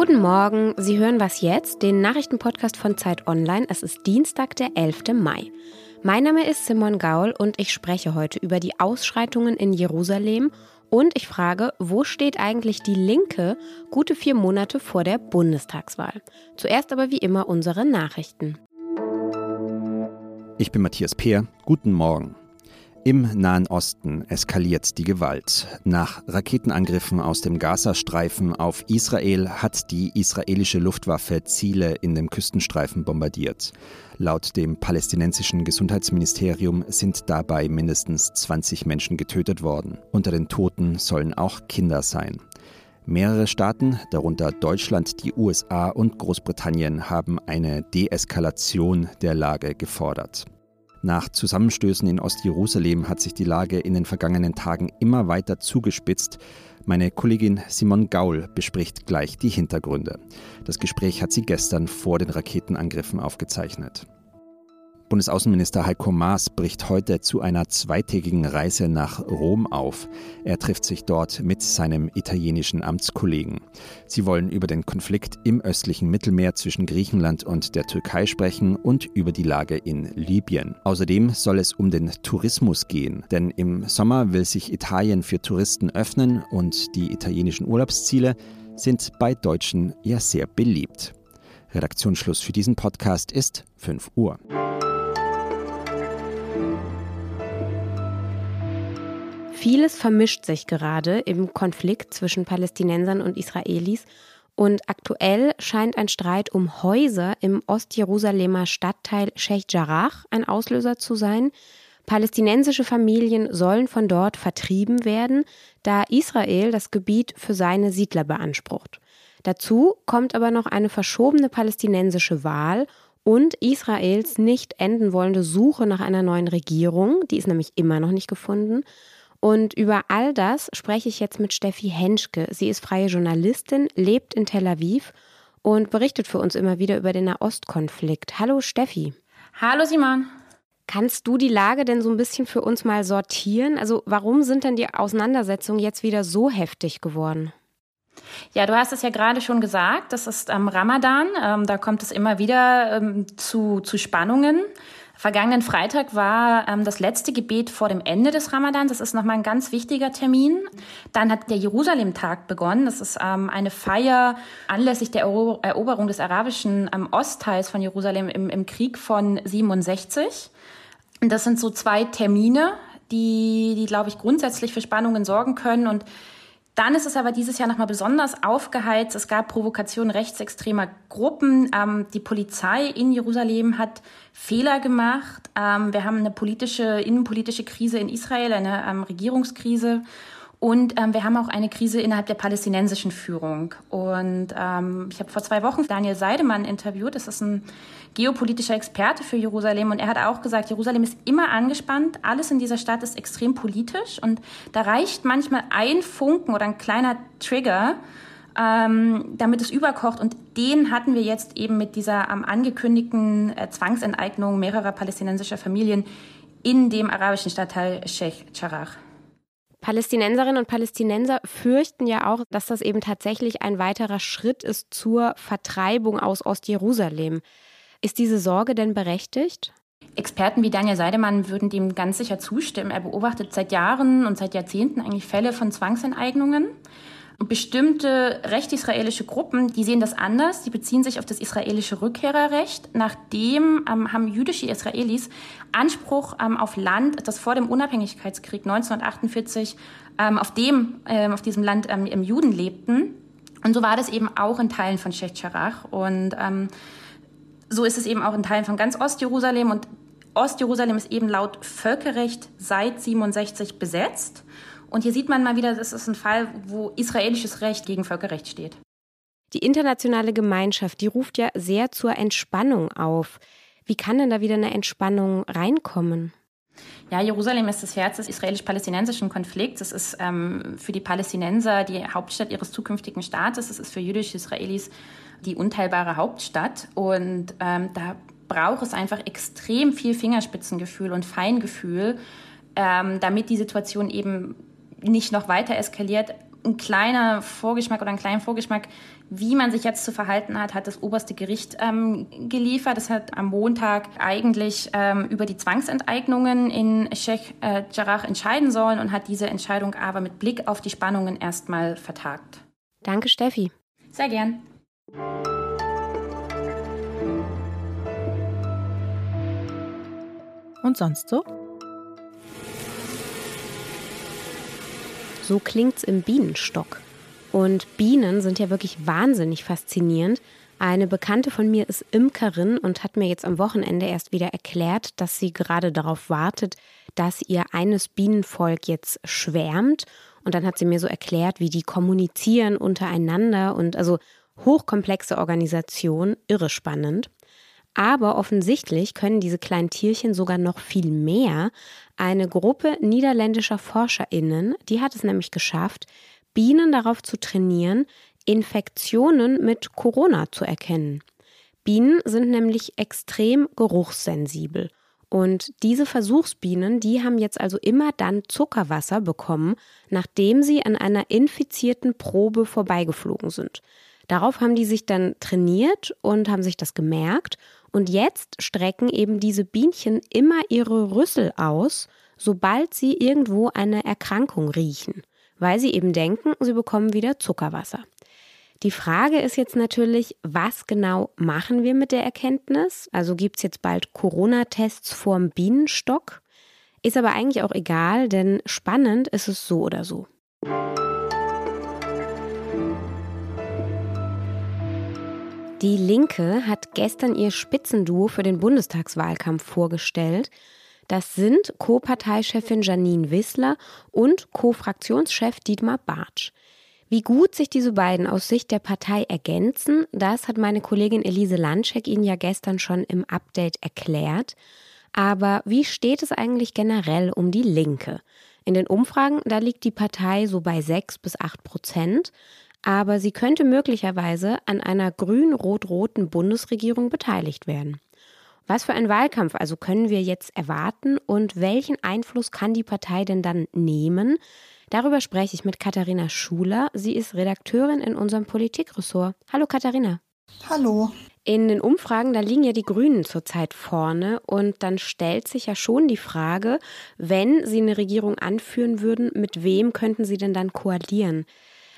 Guten Morgen, Sie hören was jetzt, den Nachrichtenpodcast von Zeit Online. Es ist Dienstag, der 11. Mai. Mein Name ist Simon Gaul und ich spreche heute über die Ausschreitungen in Jerusalem und ich frage, wo steht eigentlich die Linke gute vier Monate vor der Bundestagswahl? Zuerst aber wie immer unsere Nachrichten. Ich bin Matthias Peer. Guten Morgen. Im Nahen Osten eskaliert die Gewalt. Nach Raketenangriffen aus dem Gazastreifen auf Israel hat die israelische Luftwaffe Ziele in dem Küstenstreifen bombardiert. Laut dem palästinensischen Gesundheitsministerium sind dabei mindestens 20 Menschen getötet worden. Unter den Toten sollen auch Kinder sein. Mehrere Staaten, darunter Deutschland, die USA und Großbritannien, haben eine Deeskalation der Lage gefordert. Nach Zusammenstößen in Ostjerusalem hat sich die Lage in den vergangenen Tagen immer weiter zugespitzt. Meine Kollegin Simon Gaul bespricht gleich die Hintergründe. Das Gespräch hat sie gestern vor den Raketenangriffen aufgezeichnet. Bundesaußenminister Heiko Maas bricht heute zu einer zweitägigen Reise nach Rom auf. Er trifft sich dort mit seinem italienischen Amtskollegen. Sie wollen über den Konflikt im östlichen Mittelmeer zwischen Griechenland und der Türkei sprechen und über die Lage in Libyen. Außerdem soll es um den Tourismus gehen, denn im Sommer will sich Italien für Touristen öffnen und die italienischen Urlaubsziele sind bei Deutschen ja sehr beliebt. Redaktionsschluss für diesen Podcast ist 5 Uhr. Vieles vermischt sich gerade im Konflikt zwischen Palästinensern und Israelis und aktuell scheint ein Streit um Häuser im Ostjerusalemer Stadtteil Sheikh Jarrah ein Auslöser zu sein. Palästinensische Familien sollen von dort vertrieben werden, da Israel das Gebiet für seine Siedler beansprucht. Dazu kommt aber noch eine verschobene palästinensische Wahl und Israels nicht enden wollende Suche nach einer neuen Regierung, die ist nämlich immer noch nicht gefunden. Und über all das spreche ich jetzt mit Steffi Henschke. Sie ist freie Journalistin, lebt in Tel Aviv und berichtet für uns immer wieder über den Nahostkonflikt. Hallo Steffi. Hallo Simon. Kannst du die Lage denn so ein bisschen für uns mal sortieren? Also warum sind denn die Auseinandersetzungen jetzt wieder so heftig geworden? Ja, du hast es ja gerade schon gesagt, das ist am Ramadan, ähm, da kommt es immer wieder ähm, zu, zu Spannungen. Vergangenen Freitag war ähm, das letzte Gebet vor dem Ende des Ramadan. Das ist nochmal ein ganz wichtiger Termin. Dann hat der Jerusalem-Tag begonnen. Das ist ähm, eine Feier anlässlich der Eroberung des arabischen ähm, Ostteils von Jerusalem im, im Krieg von 67. Und das sind so zwei Termine, die, die glaube ich, grundsätzlich für Spannungen sorgen können. Und dann ist es aber dieses Jahr nochmal besonders aufgeheizt. Es gab Provokationen rechtsextremer Gruppen. Ähm, die Polizei in Jerusalem hat Fehler gemacht. Ähm, wir haben eine politische, innenpolitische Krise in Israel, eine ähm, Regierungskrise. Und ähm, wir haben auch eine Krise innerhalb der palästinensischen Führung. Und ähm, ich habe vor zwei Wochen Daniel Seidemann interviewt. Das ist ein geopolitischer Experte für Jerusalem. Und er hat auch gesagt, Jerusalem ist immer angespannt. Alles in dieser Stadt ist extrem politisch. Und da reicht manchmal ein Funken oder ein kleiner Trigger, ähm, damit es überkocht. Und den hatten wir jetzt eben mit dieser ähm, angekündigten äh, Zwangsenteignung mehrerer palästinensischer Familien in dem arabischen Stadtteil Sheikh Jarrah. Palästinenserinnen und Palästinenser fürchten ja auch, dass das eben tatsächlich ein weiterer Schritt ist zur Vertreibung aus Ostjerusalem. Ist diese Sorge denn berechtigt? Experten wie Daniel Seidemann würden dem ganz sicher zustimmen. Er beobachtet seit Jahren und seit Jahrzehnten eigentlich Fälle von Zwangsenteignungen bestimmte rechtsisraelische Gruppen, die sehen das anders. Die beziehen sich auf das israelische Rückkehrerrecht. Nachdem ähm, haben jüdische Israelis Anspruch ähm, auf Land, das vor dem Unabhängigkeitskrieg 1948 ähm, auf dem, ähm, auf diesem Land ähm, im Juden lebten. Und so war das eben auch in Teilen von Sheikh. Und ähm, so ist es eben auch in Teilen von ganz Ostjerusalem. Und Ostjerusalem ist eben laut Völkerrecht seit 67 besetzt. Und hier sieht man mal wieder, das ist ein Fall, wo israelisches Recht gegen Völkerrecht steht. Die internationale Gemeinschaft, die ruft ja sehr zur Entspannung auf. Wie kann denn da wieder eine Entspannung reinkommen? Ja, Jerusalem ist das Herz des israelisch-palästinensischen Konflikts. Es ist ähm, für die Palästinenser die Hauptstadt ihres zukünftigen Staates. Es ist für jüdische Israelis die unteilbare Hauptstadt. Und ähm, da braucht es einfach extrem viel Fingerspitzengefühl und Feingefühl, ähm, damit die Situation eben nicht noch weiter eskaliert. ein kleiner Vorgeschmack oder einen kleinen Vorgeschmack, wie man sich jetzt zu verhalten hat, hat das oberste Gericht ähm, geliefert. Das hat am Montag eigentlich ähm, über die Zwangsenteignungen in Sheikh äh, Jarrah entscheiden sollen und hat diese Entscheidung aber mit Blick auf die Spannungen erstmal vertagt. Danke, Steffi. Sehr gern. Und sonst so? So klingt's im Bienenstock. Und Bienen sind ja wirklich wahnsinnig faszinierend. Eine Bekannte von mir ist Imkerin und hat mir jetzt am Wochenende erst wieder erklärt, dass sie gerade darauf wartet, dass ihr eines Bienenvolk jetzt schwärmt. Und dann hat sie mir so erklärt, wie die kommunizieren untereinander und also hochkomplexe Organisation, irre spannend. Aber offensichtlich können diese kleinen Tierchen sogar noch viel mehr. Eine Gruppe niederländischer Forscherinnen, die hat es nämlich geschafft, Bienen darauf zu trainieren, Infektionen mit Corona zu erkennen. Bienen sind nämlich extrem geruchssensibel. Und diese Versuchsbienen, die haben jetzt also immer dann Zuckerwasser bekommen, nachdem sie an einer infizierten Probe vorbeigeflogen sind. Darauf haben die sich dann trainiert und haben sich das gemerkt. Und jetzt strecken eben diese Bienchen immer ihre Rüssel aus, sobald sie irgendwo eine Erkrankung riechen weil sie eben denken, sie bekommen wieder Zuckerwasser. Die Frage ist jetzt natürlich, was genau machen wir mit der Erkenntnis? Also gibt es jetzt bald Corona-Tests vorm Bienenstock? Ist aber eigentlich auch egal, denn spannend ist es so oder so. Die Linke hat gestern ihr Spitzenduo für den Bundestagswahlkampf vorgestellt. Das sind Co-Parteichefin Janine Wissler und Co-Fraktionschef Dietmar Bartsch. Wie gut sich diese beiden aus Sicht der Partei ergänzen, das hat meine Kollegin Elise Landschek Ihnen ja gestern schon im Update erklärt. Aber wie steht es eigentlich generell um die Linke? In den Umfragen, da liegt die Partei so bei 6 bis 8 Prozent, aber sie könnte möglicherweise an einer grün-rot-roten Bundesregierung beteiligt werden. Was für einen Wahlkampf also können wir jetzt erwarten und welchen Einfluss kann die Partei denn dann nehmen? Darüber spreche ich mit Katharina Schuler. Sie ist Redakteurin in unserem Politikressort. Hallo Katharina. Hallo. In den Umfragen, da liegen ja die Grünen zurzeit vorne und dann stellt sich ja schon die Frage, wenn sie eine Regierung anführen würden, mit wem könnten sie denn dann koalieren?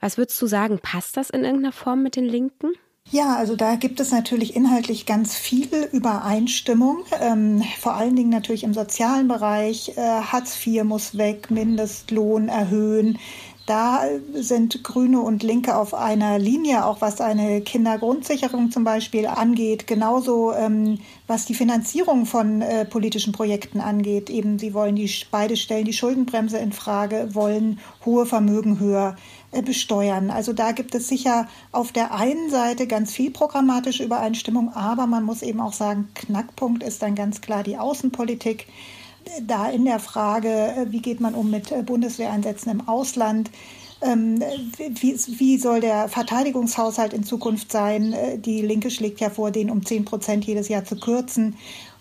Was würdest du sagen, passt das in irgendeiner Form mit den Linken? Ja, also da gibt es natürlich inhaltlich ganz viel Übereinstimmung, ähm, vor allen Dingen natürlich im sozialen Bereich. Äh, Hartz IV muss weg, Mindestlohn erhöhen. Da sind Grüne und Linke auf einer Linie, auch was eine Kindergrundsicherung zum Beispiel angeht. Genauso ähm, was die Finanzierung von äh, politischen Projekten angeht. Eben, sie wollen die beide stellen die Schuldenbremse in Frage, wollen hohe Vermögen höher besteuern. Also da gibt es sicher auf der einen Seite ganz viel programmatische Übereinstimmung, aber man muss eben auch sagen, Knackpunkt ist dann ganz klar die Außenpolitik da in der Frage, äh, wie geht man um mit äh, Bundeswehreinsätzen im Ausland, ähm, wie, wie, soll der Verteidigungshaushalt in Zukunft sein? Äh, die Linke schlägt ja vor, den um 10 Prozent jedes Jahr zu kürzen.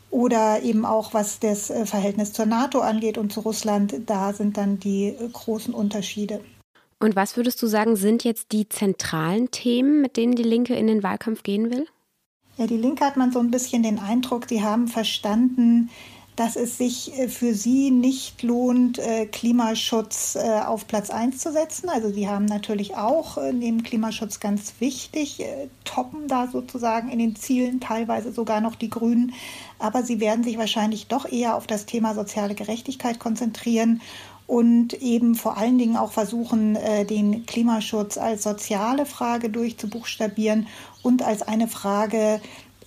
Oder eben auch, was das Verhältnis zur NATO angeht und zu Russland, da sind dann die großen Unterschiede. Und was würdest du sagen, sind jetzt die zentralen Themen, mit denen die Linke in den Wahlkampf gehen will? Ja, die Linke hat man so ein bisschen den Eindruck, sie haben verstanden, dass es sich äh, für sie nicht lohnt, äh, Klimaschutz äh, auf Platz 1 zu setzen. Also sie haben natürlich auch neben Klimaschutz ganz wichtig, toppen da sozusagen in den Zielen teilweise sogar noch die Grünen. Aber sie werden sich wahrscheinlich doch eher auf das Thema soziale Gerechtigkeit konzentrieren und eben vor allen Dingen auch versuchen, den Klimaschutz als soziale Frage durchzubuchstabieren und als eine Frage,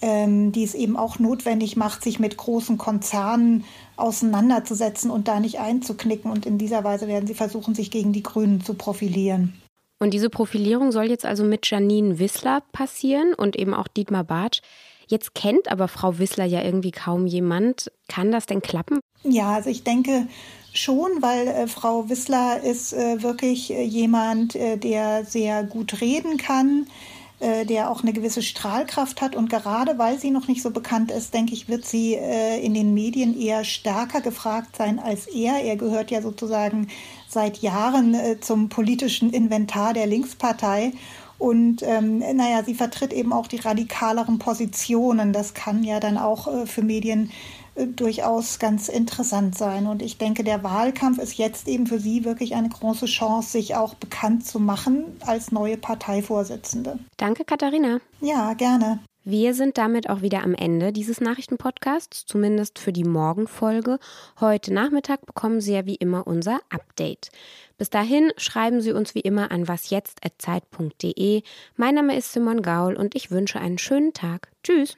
ähm, die es eben auch notwendig macht, sich mit großen Konzernen auseinanderzusetzen und da nicht einzuknicken. Und in dieser Weise werden sie versuchen, sich gegen die Grünen zu profilieren. Und diese Profilierung soll jetzt also mit Janine Wissler passieren und eben auch Dietmar Bartsch. Jetzt kennt aber Frau Wissler ja irgendwie kaum jemand. Kann das denn klappen? Ja, also ich denke schon, weil äh, Frau Wissler ist äh, wirklich äh, jemand, äh, der sehr gut reden kann äh, der auch eine gewisse Strahlkraft hat. Und gerade weil sie noch nicht so bekannt ist, denke ich, wird sie in den Medien eher stärker gefragt sein als er. Er gehört ja sozusagen seit Jahren zum politischen Inventar der Linkspartei. Und ähm, naja, sie vertritt eben auch die radikaleren Positionen. Das kann ja dann auch äh, für Medien durchaus ganz interessant sein. Und ich denke, der Wahlkampf ist jetzt eben für sie wirklich eine große Chance, sich auch bekannt zu machen als neue Parteivorsitzende. Danke, Katharina. Ja, gerne. Wir sind damit auch wieder am Ende dieses Nachrichtenpodcasts, zumindest für die Morgenfolge. Heute Nachmittag bekommen Sie ja wie immer unser Update. Bis dahin schreiben Sie uns wie immer an wasjetzt.zeit.de. Mein Name ist Simon Gaul und ich wünsche einen schönen Tag. Tschüss.